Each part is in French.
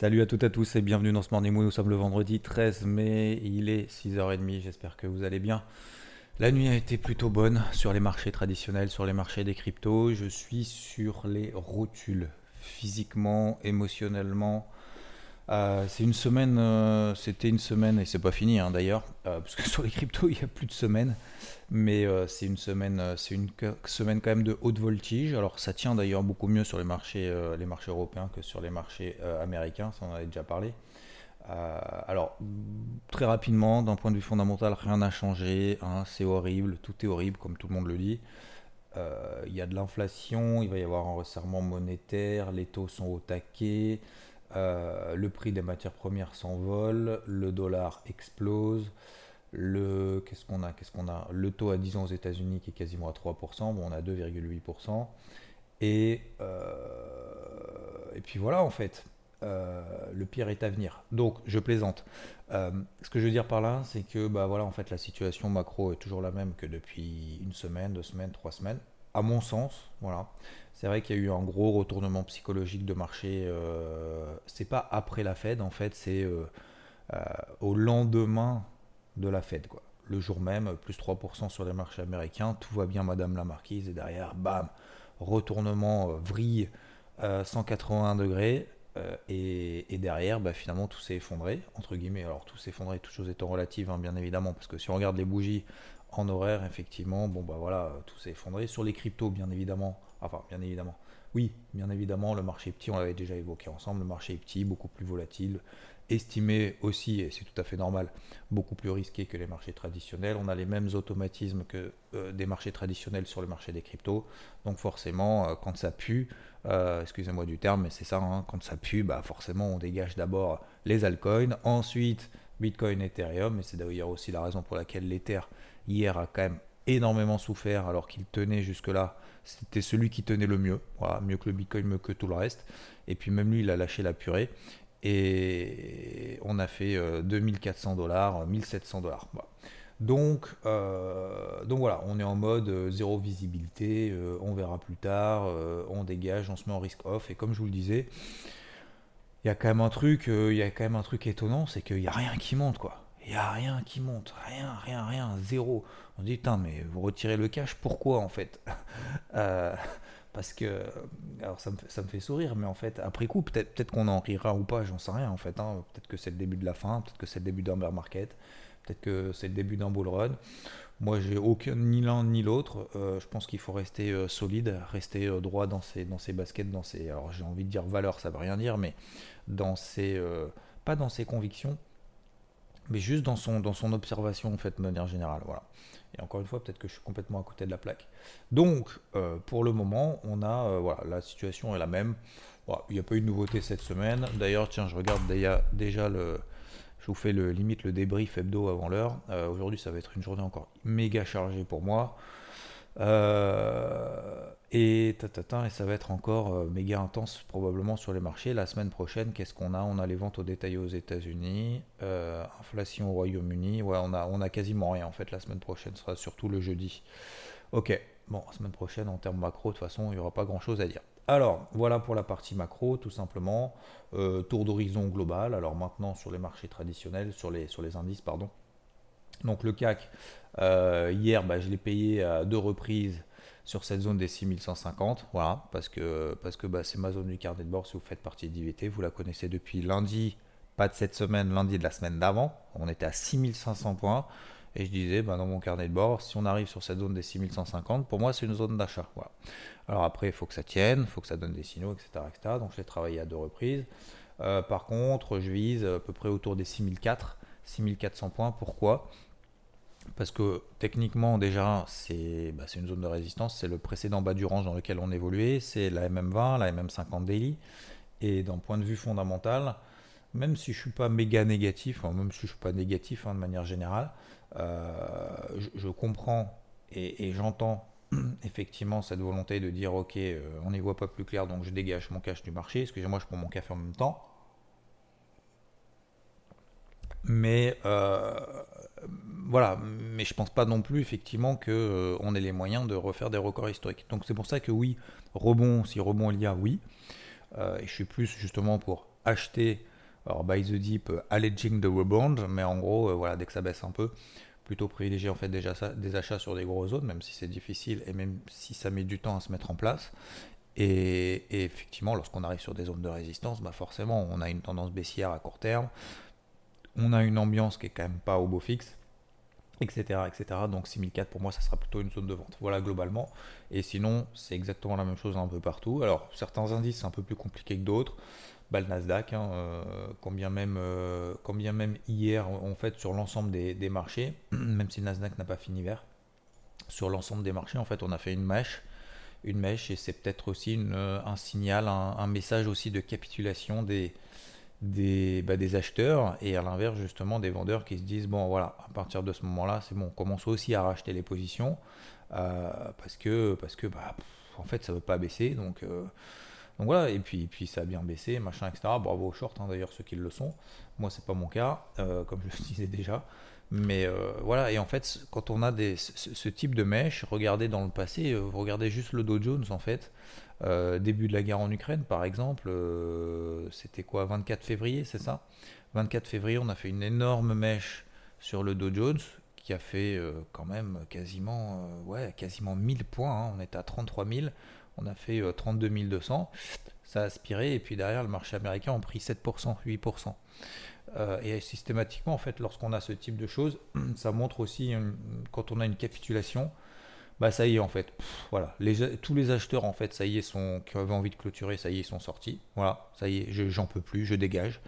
Salut à toutes et à tous et bienvenue dans ce Morning Moon. Nous sommes le vendredi 13 mai, il est 6h30, j'espère que vous allez bien. La nuit a été plutôt bonne sur les marchés traditionnels, sur les marchés des cryptos. Je suis sur les rotules physiquement, émotionnellement. Euh, c'est une semaine, euh, c'était une semaine et c'est pas fini hein, d'ailleurs, euh, parce que sur les cryptos il y a plus de semaines, mais c'est une semaine, c'est une semaine quand même de haute voltige. Alors ça tient d'ailleurs beaucoup mieux sur les marchés, les marchés européens que sur les marchés américains, ça on en avait déjà parlé. alors très rapidement, d'un point de vue fondamental, rien n'a changé, hein, c'est horrible, tout est horrible comme tout le monde le dit. Euh, il y a de l'inflation, il va y avoir un resserrement monétaire, les taux sont au taquet, euh, le prix des matières premières s'envole, le dollar explose, le qu'est-ce qu'on a Qu'est-ce qu'on a? Le taux à 10 ans aux États-Unis qui est quasiment à 3%, bon, on a 2,8%. Et, euh, et puis voilà en fait. Euh, le pire est à venir. Donc, je plaisante. Ce que je veux dire par là, c'est que bah, voilà, en fait, la situation macro est toujours la même que depuis une semaine, deux semaines, trois semaines. À mon sens, voilà. C'est vrai qu'il y a eu un gros retournement psychologique de marché. Euh, c'est pas après la Fed, en fait, c'est euh, au lendemain de la Fed, quoi. Le jour même, plus 3% sur les marchés américains, tout va bien, Madame la Marquise, et derrière, bam, retournement, vrille, 181 degrés. Euh, et, derrière, bah, finalement, tout s'est effondré, entre guillemets. Alors, tout s'est effondré, toutes choses étant relatives, hein, bien évidemment, parce que si on regarde les bougies en horaire, effectivement, bon, bah voilà, tout s'est effondré. Sur les cryptos, bien évidemment, enfin, bien évidemment, oui, bien évidemment, le marché petit, on l'avait déjà évoqué ensemble, le marché petit, beaucoup plus volatile, estimé aussi, et c'est tout à fait normal, beaucoup plus risqué que les marchés traditionnels. On a les mêmes automatismes que euh, des marchés traditionnels sur le marché des cryptos. Donc forcément, euh, quand ça pue, euh, excusez-moi du terme, mais c'est ça, hein, quand ça pue, bah forcément on dégage d'abord les altcoins, ensuite Bitcoin, Ethereum, et c'est d'ailleurs aussi la raison pour laquelle l'Ether hier a quand même énormément souffert alors qu'il tenait jusque-là. C'était celui qui tenait le mieux, mieux que le Bitcoin, mieux que tout le reste. Et puis même lui, il a lâché la purée. Et on a fait 2400 euh, dollars, 1700 dollars. Donc, euh, donc voilà, on est en mode euh, zéro visibilité, on verra plus tard, on dégage, on se met en risk off. Et comme je vous le disais, il y a quand même un truc, il y a quand même un truc étonnant, c'est qu'il n'y a rien qui monte quoi. Il n'y a rien qui monte, rien, rien, rien, zéro. On dit, putain, mais vous retirez le cash, pourquoi en fait Parce que, alors ça me, ça me, fait sourire, mais en fait, après coup, peut-être peut, qu'on en rira ou pas, j'en sais rien en fait. Hein. Peut-être que c'est le début de la fin, peut-être que c'est le début d'un bear market, peut-être que c'est le début d'un bull run. Moi, j'ai aucun ni l'un ni l'autre. Euh, je pense qu'il faut rester euh, solide, rester euh, droit dans ses, dans ses baskets, dans ses. Alors, j'ai envie de dire valeur, ça veut rien dire, mais dans ses. pas dans ses convictions, mais juste dans son, dans son observation, en fait, de manière générale. Voilà. Et encore une fois, peut-être que je suis complètement à côté de la plaque. Donc, euh, pour le moment, on a, euh, voilà, la situation est la même. il n'y a pas eu de nouveauté cette semaine. D'ailleurs, tiens, je regarde déjà le, je vous fais le limite le débrief hebdo avant l'heure. Euh, aujourd'hui, ça va être une journée encore méga chargée pour moi. Euh, et, et ça va être encore euh, méga intense probablement sur les marchés. La semaine prochaine, qu'est-ce qu'on a? On a les ventes au détail aux États-Unis, euh, inflation au Royaume-Uni. Ouais, on a, quasiment rien en fait. La semaine prochaine sera surtout le jeudi. Ok, bon, la semaine prochaine en termes macro, de toute façon, il n'y aura pas grand-chose à dire. Alors, voilà pour la partie macro, tout simplement. tour d'horizon global. Alors maintenant, sur les marchés traditionnels, sur les, sur les indices, pardon. Donc le CAC, hier, bah, je l'ai payé à deux reprises sur cette zone des 6150. Voilà, parce que, parce que bah, c'est ma zone du carnet de bord. Si vous faites partie d'IVT, vous la connaissez depuis lundi, pas de cette semaine, lundi de la semaine d'avant. On était à 6500 points. Et je disais, bah, dans mon carnet de bord, si on arrive sur cette zone des 6150, pour moi, c'est une zone d'achat. Alors après, il faut que ça tienne, il faut que ça donne des signaux, etc. donc je l'ai travaillé à deux reprises. Euh, par contre, je vise à peu près autour des 6004, 6400 points. Pourquoi? Parce que techniquement, déjà, c'est bah, une zone de résistance. C'est le précédent bas du range dans lequel on évoluait. C'est la MM20, la MM50 daily. Et d'un point de vue fondamental, même si je suis pas méga négatif, même si je suis pas négatif hein, de manière générale, euh, je, comprends et, j'entends effectivement cette volonté de dire ok, euh, on n'y voit pas plus clair, donc je dégage mon cash du marché. Excusez-moi, je prends mon café en même temps. Mais euh, voilà, mais je pense pas non plus effectivement que on ait les moyens de refaire des records historiques. Donc c'est pour ça que oui, rebond, si rebond il y a, oui. et je suis plus justement pour acheter alors, by the deep, euh, alleging the rebound, mais en gros, euh, voilà, dès que ça baisse un peu, plutôt privilégier en fait déjà des achats sur des grosses zones, même si c'est difficile et même si ça met du temps à se mettre en place. Et, effectivement, lorsqu'on arrive sur des zones de résistance, bah forcément, on a une tendance baissière à court terme. On a une ambiance qui est quand même pas au beau fixe, etc. etc. Donc 6004 pour moi, ça sera plutôt une zone de vente. Voilà globalement. Et sinon, c'est exactement la même chose un peu partout. Alors, certains indices, c'est un peu plus compliqué que d'autres bah, le Nasdaq, hein, euh, combien, même, euh, combien même hier, en fait, sur l'ensemble des, marchés, même si le Nasdaq n'a pas fini vert, sur l'ensemble des marchés, en fait, on a fait une mèche, une mèche, et c'est peut-être aussi euh, un signal, un, message aussi de capitulation des, des, bah, des acheteurs, et à l'inverse, justement, des vendeurs qui se disent, bon, voilà, à partir de ce moment-là, c'est bon, on commence aussi à racheter les positions, parce que, parce que bah, en fait, ça veut pas baisser, donc... Donc voilà, et puis, puis ça a bien baissé, machin, etc. Bravo aux shorts, hein, d'ailleurs, ceux qui le sont. Moi, c'est pas mon cas, euh, comme je le disais déjà. Mais euh, voilà, et en fait, quand on a des, ce, type de mèche, regardez dans le passé, euh, regardez juste le Dow Jones, en fait. Début de la guerre en Ukraine, par exemple, c'était quoi 24 février, c'est ça? 24 février, on a fait une énorme mèche sur le Dow Jones qui a fait quand même quasiment, ouais, quasiment 1000 points. Hein. on était à 33 000 on a fait 32 euh, 200, ça a aspiré, et puis derrière, le marché américain a pris 7%, 8%. Euh, et systématiquement, en fait, lorsqu'on a ce type de choses, ça montre aussi, quand on a une capitulation, bah ça y est, en fait, voilà, tous les acheteurs, en fait, ça y est, sont, qui avaient envie de clôturer, ça y est, sont sortis, voilà, ça y est, j'en peux plus, je dégage.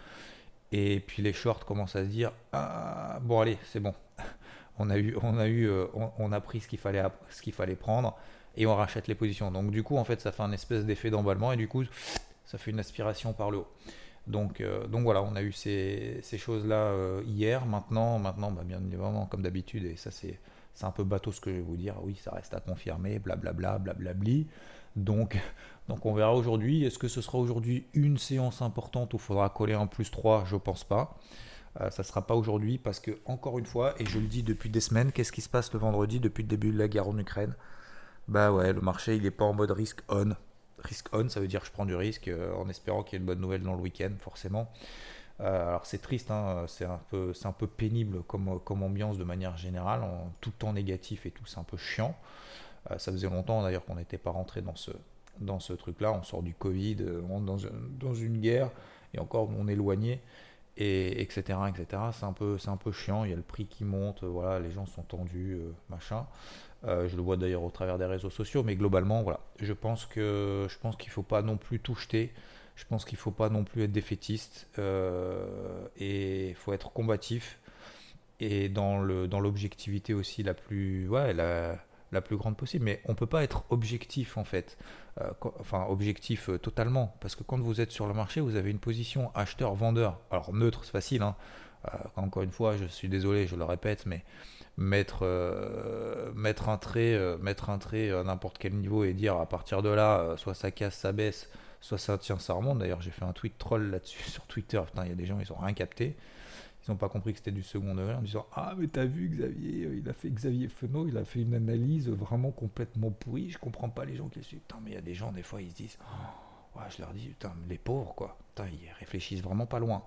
Et puis les shorts commencent à se dire, ah, bon allez, c'est bon, on a eu, on a eu, euh, on, a pris ce qu'il fallait, prendre et on rachète les positions. Donc du coup, en fait, ça fait un espèce d'effet d'emballement et du coup, ça fait une aspiration par le haut. Donc, euh, donc voilà, on a eu ces, choses-là euh, hier. Maintenant, maintenant bah, bien évidemment, comme d'habitude, et ça c'est, c'est un peu bateau ce que je vais vous dire, oui, ça reste à confirmer, blablabla, blablabli. Donc, donc on verra aujourd'hui. Est-ce que ce sera aujourd'hui une séance importante où il faudra coller un plus 3 Je pense pas. Euh, ça ne sera pas aujourd'hui parce que, encore une fois, et je le dis depuis des semaines, qu'est-ce qui se passe le vendredi depuis le début de la guerre en Ukraine? Bah ouais, le marché il est pas en mode risk on. Risk on, ça veut dire que je prends du risque euh, en espérant qu'il y ait une bonne nouvelle dans le week-end, forcément. Euh, alors c'est triste, hein, c'est un peu, un peu pénible comme, comme ambiance de manière générale, tout temps négatif et tout, c'est un peu chiant. Euh, ça faisait longtemps d'ailleurs qu'on n'était pas rentré dans ce, dans ce truc-là. On sort du Covid, on est dans, dans une guerre et encore on est éloigné et etc etc. C'est un peu, un peu chiant. Il y a le prix qui monte, voilà, les gens sont tendus, machin. Euh, je le vois d'ailleurs au travers des réseaux sociaux, mais globalement, voilà, je pense que je pense qu'il faut pas non plus tout jeter. Je pense qu'il faut pas non plus être défaitiste euh, et il faut être combatif et dans le dans l'objectivité aussi la plus ouais la, la, plus grande possible. Mais on peut pas être objectif en fait, euh, enfin objectif totalement parce que quand vous êtes sur le marché, vous avez une position acheteur-vendeur. Alors neutre, c'est facile. Hein. encore une fois, je suis désolé, je le répète, mais mettre, euh, mettre un trait, euh, mettre un trait à n'importe quel niveau et dire à partir de là, euh, soit ça casse, ça baisse, soit ça tient, ça remonte. D'ailleurs, j'ai fait un tweet troll là-dessus sur Twitter. Putain, il y a des gens, ils ont rien capté. Ils n'ont pas compris que c'était du second degré en disant Ah, mais t'as vu Xavier, il a fait Xavier Fenot, il a fait une analyse vraiment complètement pourrie. Je comprends pas les gens qui le suivent. Putain, mais il y a des gens, des fois, ils se disent ouais, Je leur dis, putain, les pauvres, quoi. Putain, ils réfléchissent vraiment pas loin.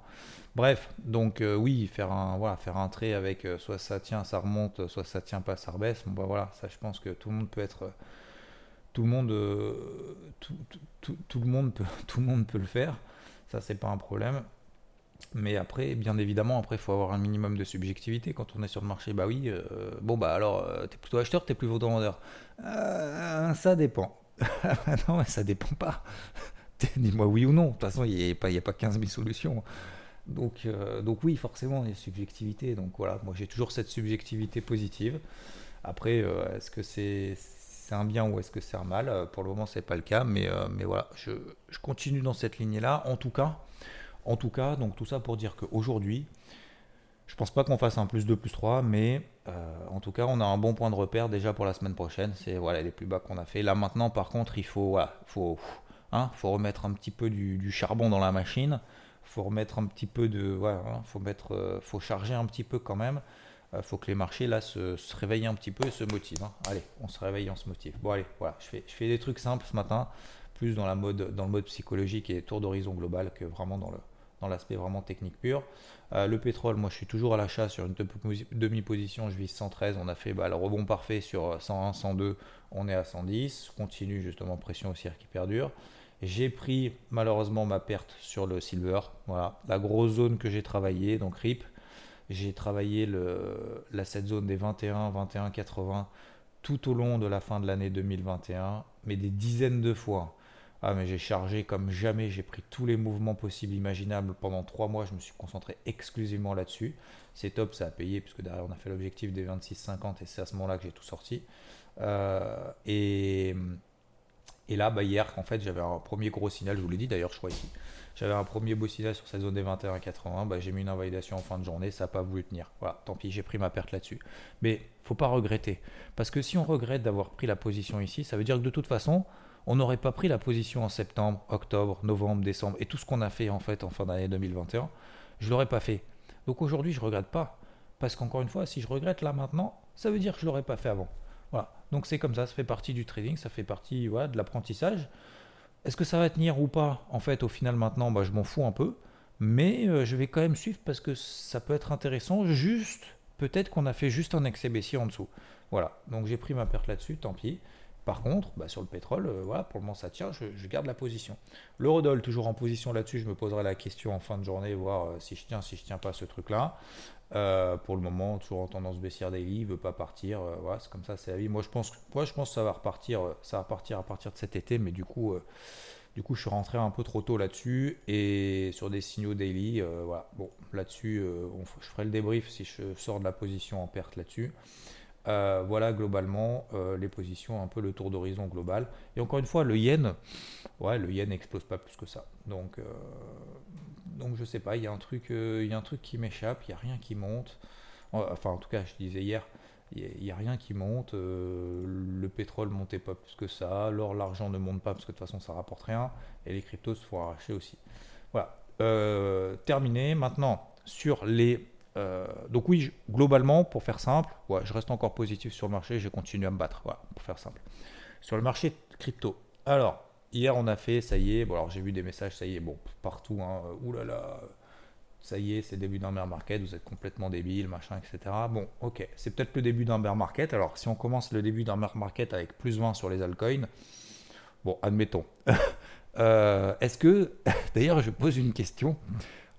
Bref, donc euh, oui, faire un, voilà, faire un trait avec euh, soit ça tient, ça remonte, soit ça tient pas, ça rebaisse. Bon bah voilà, ça je pense que tout le monde peut être, tout le monde, euh, peut, le faire. Ça c'est pas un problème. Mais après, bien évidemment, après, il faut avoir un minimum de subjectivité quand on est sur le marché. Bah oui, bon bah alors, t'es plutôt acheteur, t'es plutôt vendeur. ça dépend. non, ça dépend pas. Dis-moi oui ou non. De toute façon, il n'y a, pas, a pas 15 000 solutions. Donc, donc oui, forcément, il y a subjectivité. Donc voilà, moi j'ai toujours cette subjectivité positive. Après, est-ce que c'est c'est un bien ou est-ce que c'est un mal Pour le moment, c'est pas le cas, mais, mais voilà, je, je, continue dans cette lignée-là. En tout cas, en tout cas, donc tout ça pour dire qu'aujourd'hui, je pense pas qu'on fasse un plus 2, plus 3, mais euh, en tout cas, on a un bon point de repère déjà pour la semaine prochaine. C'est voilà, les plus bas qu'on a fait. Là maintenant, par contre, il faut, faut, hein, faut remettre un petit peu du, charbon dans la machine. faut remettre un petit peu de. Voilà, hein, faut, mettre, euh, faut charger un petit peu quand même. Euh, faut que les marchés là se, réveillent un petit peu et se motivent. Hein. Allez, on se réveille, on se motive. Bon, allez, voilà, je fais, des trucs simples ce matin, plus dans, le mode psychologique et tour d'horizon global que vraiment dans l'aspect vraiment technique pur. Euh, le pétrole, moi je suis toujours à l'achat sur une demi-position, je vise 113, on a fait bah, le rebond parfait sur 101, 102, on est à 110, continue justement pression haussière qui perdure. J'ai pris malheureusement ma perte sur le silver, voilà, la grosse zone que j'ai travaillé, donc RIP, j'ai travaillé la, cette zone des 21, 21, 80 tout au long de la fin de l'année 2021, mais des dizaines de fois. Ah mais j'ai chargé comme jamais, j'ai pris tous les mouvements possibles, imaginables. Pendant trois mois, je me suis concentré exclusivement là-dessus. C'est top, ça a payé, puisque derrière on a fait l'objectif des 26,50 et c'est à ce moment-là que j'ai tout sorti. Euh, et, et là, bah, hier, en fait, j'avais un premier gros signal, je vous l'ai dit d'ailleurs, je crois ici. J'avais un premier beau signal sur cette zone des 21,80. Bah, j'ai mis une invalidation en fin de journée, ça n'a pas voulu tenir. Voilà, tant pis, j'ai pris ma perte là-dessus. Mais faut pas regretter. Parce que si on regrette d'avoir pris la position ici, ça veut dire que de toute façon, on n'aurait pas pris la position en septembre, octobre, novembre, décembre et tout ce qu'on a fait en fait en fin d'année 2021, je l'aurais pas fait. Donc aujourd'hui, je regrette pas parce qu'encore une fois, si je regrette là maintenant, ça veut dire que je l'aurais pas fait avant. Donc c'est comme ça, ça fait partie du trading, ça fait partie de l'apprentissage. Est-ce que ça va tenir ou pas? En fait, au final maintenant, bah, je m'en fous un peu, mais euh, je vais quand même suivre parce que ça peut être intéressant. Juste, peut-être qu'on a fait juste un excès baissier en dessous. Voilà. Donc j'ai pris ma perte là-dessus, tant pis. Par contre, bah, sur le pétrole, euh, pour le moment ça tient, je, garde la position. L'eurodoll, toujours en position là-dessus, je me poserai la question en fin de journée, voir euh, si je tiens, si je tiens pas ce truc-là. Euh, pour le moment, toujours en tendance baissière daily, il veut pas partir. c'est comme ça, c'est la vie. Moi, je pense, moi, je pense que ça va repartir, ça va partir à partir de cet été, mais du coup, du coup, je suis rentré un peu trop tôt là-dessus et sur des signaux daily. bon, là-dessus, je ferai le débrief si je sors de la position en perte là-dessus. Euh, voilà globalement euh, les positions, un peu le tour d'horizon global. Et encore une fois, le yen, ouais, le yen n'explose pas plus que ça. Donc, euh, donc je sais pas, il y a un truc, il y a un truc qui m'échappe, il n'y a rien qui monte. Enfin, en tout cas, je disais hier, il n'y a, rien qui monte. le pétrole montait pas plus que ça. L'or, l'argent ne monte pas parce que de toute façon, ça rapporte rien. Et les cryptos se font arracher aussi. Voilà. terminé. Maintenant, sur les euh, donc oui, globalement, pour faire simple, je reste encore positif sur le marché, je continue à me battre, voilà, pour faire simple. Sur le marché crypto, alors, hier on a fait, ça y est, bon alors j'ai vu des messages, ça y est, bon, partout, hein, euh, oulala, ça y est, c'est le début d'un bear market, vous êtes complètement débile, machin, etc. Bon, ok, c'est peut-être le début d'un bear market, alors si on commence le début d'un bear market avec plus 20 sur les altcoins, bon, admettons. Euh, est-ce que, d'ailleurs je pose une question,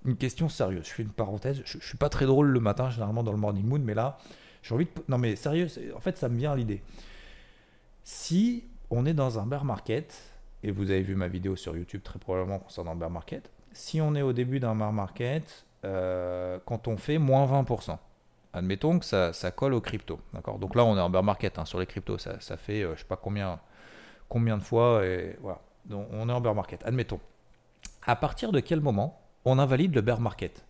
une question sérieuse. Je fais une parenthèse. Je, ne suis pas très drôle le matin, généralement dans le morning mood, mais là, j'ai envie de. Non, mais sérieux, en fait, ça me vient à l'idée. Si on est dans un bear market, et vous avez vu ma vidéo sur YouTube très probablement concernant le bear market, si on est au début d'un bear market, euh, quand on fait moins 20%, admettons que ça, ça colle aux crypto. D'accord? Donc là, on est en bear market hein, sur les cryptos. Ça, ça fait, je euh, je sais pas combien, combien de fois, voilà. Donc on est en bear market. Admettons. À partir de quel moment on invalide le bear market.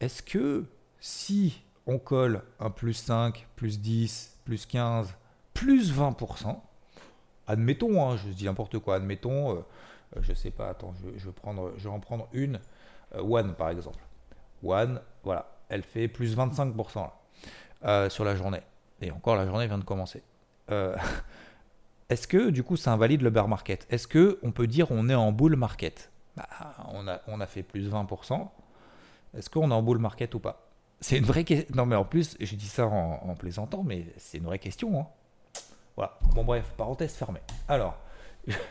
Est-ce que si on colle un plus 5, plus 10, plus 15, plus 20%, admettons, hein, je dis n'importe quoi, admettons, euh, euh, je sais pas, attends, je, vais, en prendre une, euh, One par exemple. One, voilà, elle fait plus 25% sur la journée. Et encore, la journée vient de commencer. Est-ce que du coup ça invalide le bear market? Est-ce que on peut dire on est en bull market? Bah, on, a, on a fait plus 20%. Est-ce qu'on est en bull market ou pas? C'est une vraie question. Non, mais en plus, j'ai dit ça en, plaisantant, mais c'est une vraie question. Hein. Voilà. Bon, bref, parenthèse fermée. Alors,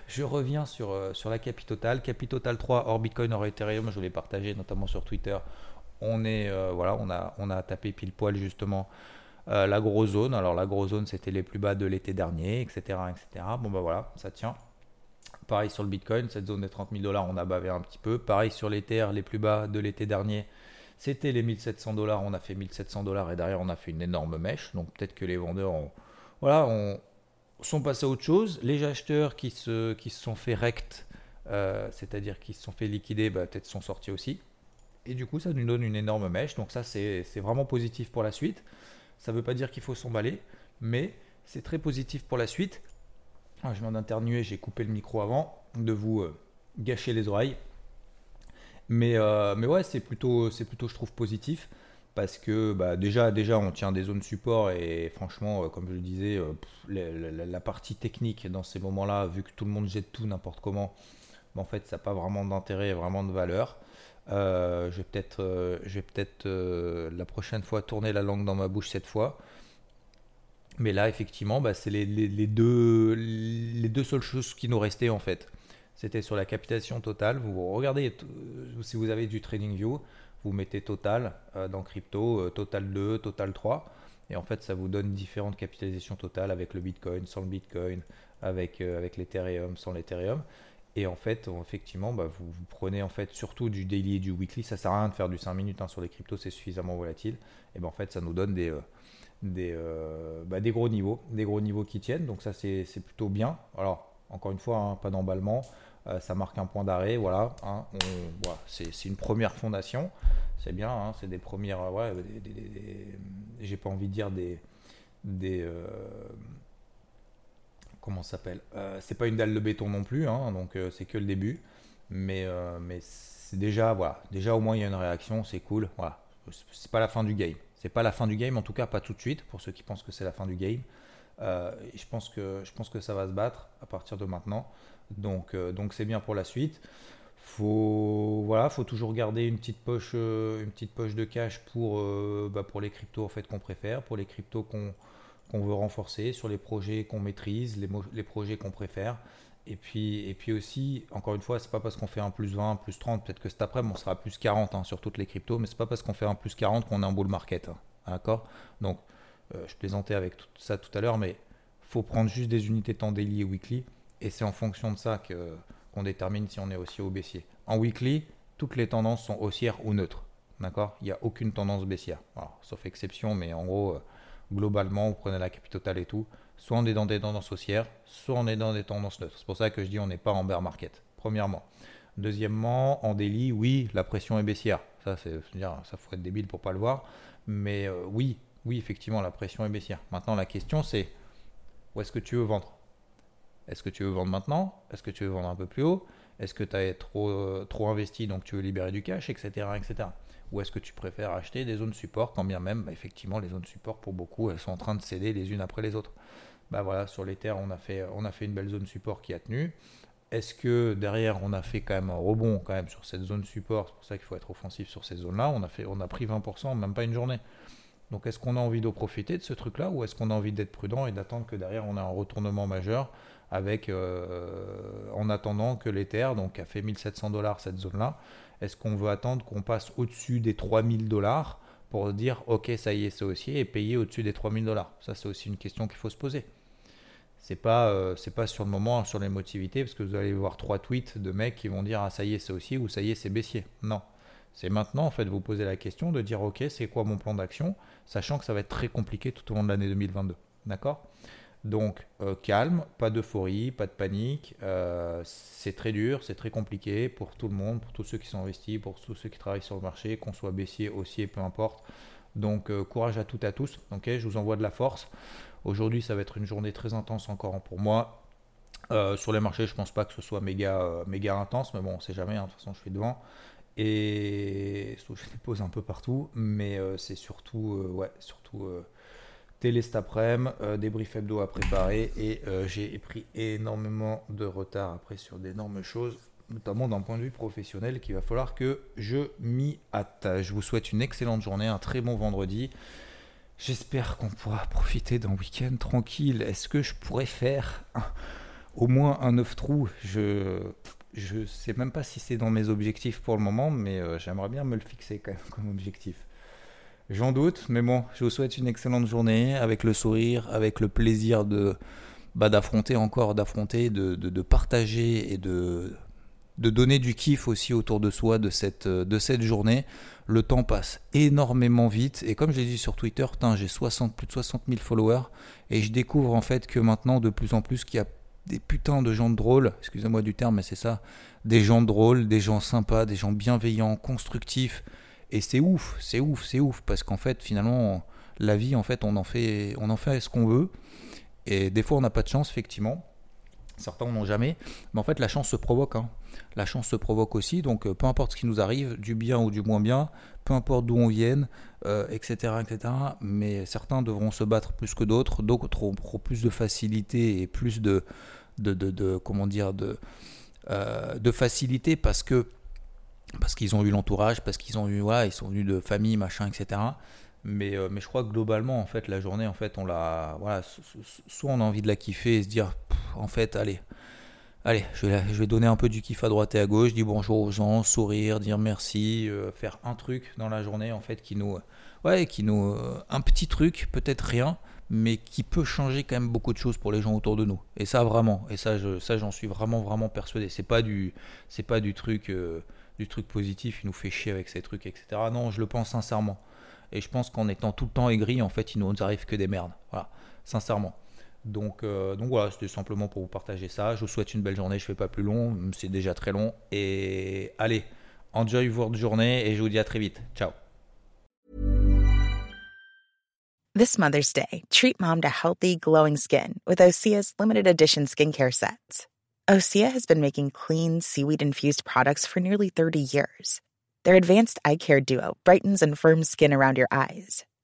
je reviens sur, euh, sur la Capitotal. Capitotal 3 hors Bitcoin, hors Ethereum, je l'ai partagé notamment sur Twitter. On est, euh, voilà, on a, on a tapé pile poil justement euh, la grosse zone. Alors, la grosse zone, c'était les plus bas de l'été dernier, etc., etc. Bon, bah voilà, ça tient pareil sur le Bitcoin, cette zone des 30 000 dollars, on a bavé un petit peu. Pareil sur les terres, les plus bas de l'été dernier, c'était les 1700 dollars, on a fait 1700 dollars et derrière on a fait une énorme mèche. Donc peut-être que les vendeurs ont, voilà, on, sont passés à autre chose. Les acheteurs qui se, qui se sont fait rect, euh, c'est-à-dire qui se sont fait liquider, bah, peut-être sont sortis aussi. Et du coup, ça nous donne une énorme mèche. Donc ça, c'est vraiment positif pour la suite. Ça ne veut pas dire qu'il faut s'emballer, mais c'est très positif pour la suite. Ah, je viens d'internuer, j'ai coupé le micro avant de vous euh, gâcher les oreilles. Mais, euh, mais ouais, c'est plutôt, plutôt, je trouve, positif parce que bah, déjà, déjà, on tient des zones support et franchement, euh, comme je le disais, la, partie technique dans ces moments-là, vu que tout le monde jette tout n'importe comment, bah, en fait, ça n'a pas vraiment d'intérêt, vraiment de valeur. je vais peut-être, la prochaine fois tourner la langue dans ma bouche cette fois mais là, effectivement, bah, c'est les, deux, les deux seules choses qui nous restaient en fait. C'était sur la capitalisation totale. Vous regardez, euh, si vous avez du TradingView, vous mettez total euh, dans crypto, euh, total 2, total 3. Et en fait, ça vous donne différentes capitalisations totales avec le Bitcoin, sans le Bitcoin, avec, avec l'Ethereum, sans l'Ethereum. Et en fait, effectivement, bah, vous, prenez en fait surtout du daily et du weekly. Ça sert à rien de faire du 5 minutes hein, sur les cryptos, c'est suffisamment volatile. Et ben en fait, ça nous donne des, des, euh, bah, des gros niveaux, des gros niveaux qui tiennent. Donc ça c'est plutôt bien. Alors encore une fois, hein, pas d'emballement, euh, ça marque un point d'arrêt. Voilà, hein, c'est une première fondation. C'est bien, hein, c'est des premières. Ouais, j'ai pas envie de dire des, des euh, comment s'appelle C'est pas une dalle de béton non plus, donc c'est que le début. Mais déjà voilà, déjà au moins il y a une réaction, c'est cool. Voilà, c'est pas la fin du game. C'est pas la fin du game, en tout cas pas tout de suite, pour ceux qui pensent que c'est la fin du game. Euh, je, pense que, ça va se battre à partir de maintenant. Donc euh, donc c'est bien pour la suite. Faut voilà, faut toujours garder une petite poche, euh, une petite poche de cash pour, bah, les cryptos en fait qu'on préfère, pour les cryptos qu'on veut renforcer, sur les projets qu'on maîtrise, les projets qu'on préfère. Et puis, et puis aussi, encore une fois, c'est pas parce qu'on fait un plus 20, plus 30, peut-être que cet après, on sera plus 40 hein, sur toutes les cryptos, mais c'est pas parce qu'on fait un plus 40 qu'on est un bull market. Hein, d'accord? Donc, euh, je plaisantais avec tout ça tout à l'heure, mais faut prendre juste des unités temps daily et weekly, et c'est en fonction de ça qu'on détermine si on est haussier ou baissier. En weekly, toutes les tendances sont haussières ou neutres. D'accord? Il n'y a aucune tendance baissière. sauf exception, mais en gros, euh, globalement, vous prenez la capitale et tout, soit on est dans des tendances haussières, soit on est dans des tendances neutres. C'est pour ça que je dis on n'est pas en bear market, premièrement. Deuxièmement, en délit, oui, la pression est baissière. Ça, c'est ça faut être débile pour pas le voir. Mais euh, oui, oui, effectivement, la pression est baissière. Maintenant, la question c'est où est-ce que tu veux vendre? Est-ce que tu veux vendre maintenant? Est-ce que tu veux vendre un peu plus haut? Est-ce que tu as trop, euh, trop investi donc tu veux libérer du cash, etc. etc. Ou est-ce que tu préfères acheter des zones support, quand bien même, bah, effectivement, les zones support, pour beaucoup, elles sont en train de céder les unes après les autres? Bah voilà, sur les on a fait, une belle zone support qui a tenu. Est-ce que derrière, on a fait quand même un rebond quand même sur cette zone support? C'est pour ça qu'il faut être offensif sur ces zones-là. On, a on a pris 20%, même pas une journée. Donc est-ce qu'on a envie de profiter de ce truc-là ou est-ce qu'on a envie d'être prudent et d'attendre que derrière on a un retournement majeur avec euh, en attendant que l'Ether donc a fait 1700 dollars cette zone-là est-ce qu'on veut attendre qu'on passe au-dessus des 3000 dollars pour dire ok ça y est c'est haussier et payer au-dessus des 3000 dollars? Ça c'est aussi une question qu'il faut se poser. C'est pas, euh, c'est pas sur le moment sur l'émotivité parce que vous allez voir trois tweets de mecs qui vont dire ah ça y est c'est haussier ou ça y est c'est baissier. Non. C'est maintenant en fait vous poser la question de dire ok c'est quoi mon plan d'action sachant que ça va être très compliqué tout au long de l'année 2022. D'accord? Donc euh, calme, pas d'euphorie, pas de panique. Euh, c'est très dur, c'est très compliqué pour tout le monde, pour tous ceux qui sont investis, pour tous ceux qui travaillent sur le marché, qu'on soit baissier, haussier, peu importe. Donc courage à toutes et à tous. Ok, je vous envoie de la force. Aujourd'hui, ça va être une journée très intense encore pour moi. sur les marchés, je pense pas que ce soit méga, méga intense, mais bon, on sait jamais. Hein, de toute façon, je suis devant. Et je les pose un peu partout, mais c'est surtout, ouais, surtout télé cet après-midi, euh, débrief hebdo à préparer et euh, j'ai pris énormément de retard après sur d'énormes choses, notamment d'un point de vue professionnel qu'il va falloir que je m'y hâte. Je vous souhaite une excellente journée, un très bon vendredi. J'espère qu'on pourra profiter d'un week-end tranquille. Est-ce que je pourrais faire au moins un 9 trous Je je sais même pas si c'est dans mes objectifs pour le moment, mais euh, j'aimerais bien me le fixer quand même comme objectif. J'en doute, mais bon, je vous souhaite une excellente journée avec le sourire, avec le plaisir de, bah, d'affronter encore, d'affronter, de, de, partager et de, de donner du kiff aussi autour de soi de cette, de cette journée. Le temps passe énormément vite. Et comme je l'ai dit sur Twitter, j'ai 60, plus de 60 000 followers. Et je découvre en fait que maintenant de plus en plus qu'il y a des putains de gens drôles, excusez-moi du terme mais c'est ça, des gens drôles, des gens sympas, des gens bienveillants, constructifs. Et c'est ouf, c'est ouf, c'est ouf. Parce qu'en fait finalement la vie en fait on en fait on en fait ce qu'on veut. Et des fois on n'a pas de chance effectivement certains n'en ont jamais mais en fait la chance se provoque hein. la chance se provoque aussi donc euh, peu importe ce qui nous arrive du bien ou du moins bien peu importe d'où on vienne etc euh, etc mais certains devront se battre plus que d'autres d'autres auront plus de facilité et plus de de, de, comment dire de euh, de facilité parce que parce qu'ils ont eu l'entourage parce qu'ils ont eu voilà ils sont venus de famille machin etc mais, mais je crois que globalement, en fait, la journée, en fait, on l'a. Voilà, soit on a envie de la kiffer et se dire, en fait, allez, allez, je vais, donner un peu du kiff à droite et à gauche, dire bonjour aux gens, sourire, dire merci, euh, faire un truc dans la journée, en fait, qui nous. Ouais, qui nous. Euh, un petit truc, peut-être rien, mais qui peut changer quand même beaucoup de choses pour les gens autour de nous. Et ça, vraiment. Et ça, ça j'en suis vraiment, vraiment persuadé. C'est pas du, c'est pas du truc. du truc positif, il nous fait chier avec ces trucs, etc. Non, je le pense sincèrement. Et je pense qu'en étant tout le temps aigri, en fait, il nous arrive que des merdes. Voilà, sincèrement. Donc, euh, donc voilà, c'était simplement pour vous partager ça. Je vous souhaite une belle journée. Je ne fais pas plus long, c'est déjà très long. Et allez, enjoy votre journée et je vous dis à très vite. Ciao. This Mother's Day, treat mom to healthy, glowing skin with Osea's limited edition skincare sets. Osea has been making clean, seaweed infused products for nearly 30 years. Their advanced eye care duo brightens and firms skin around your eyes,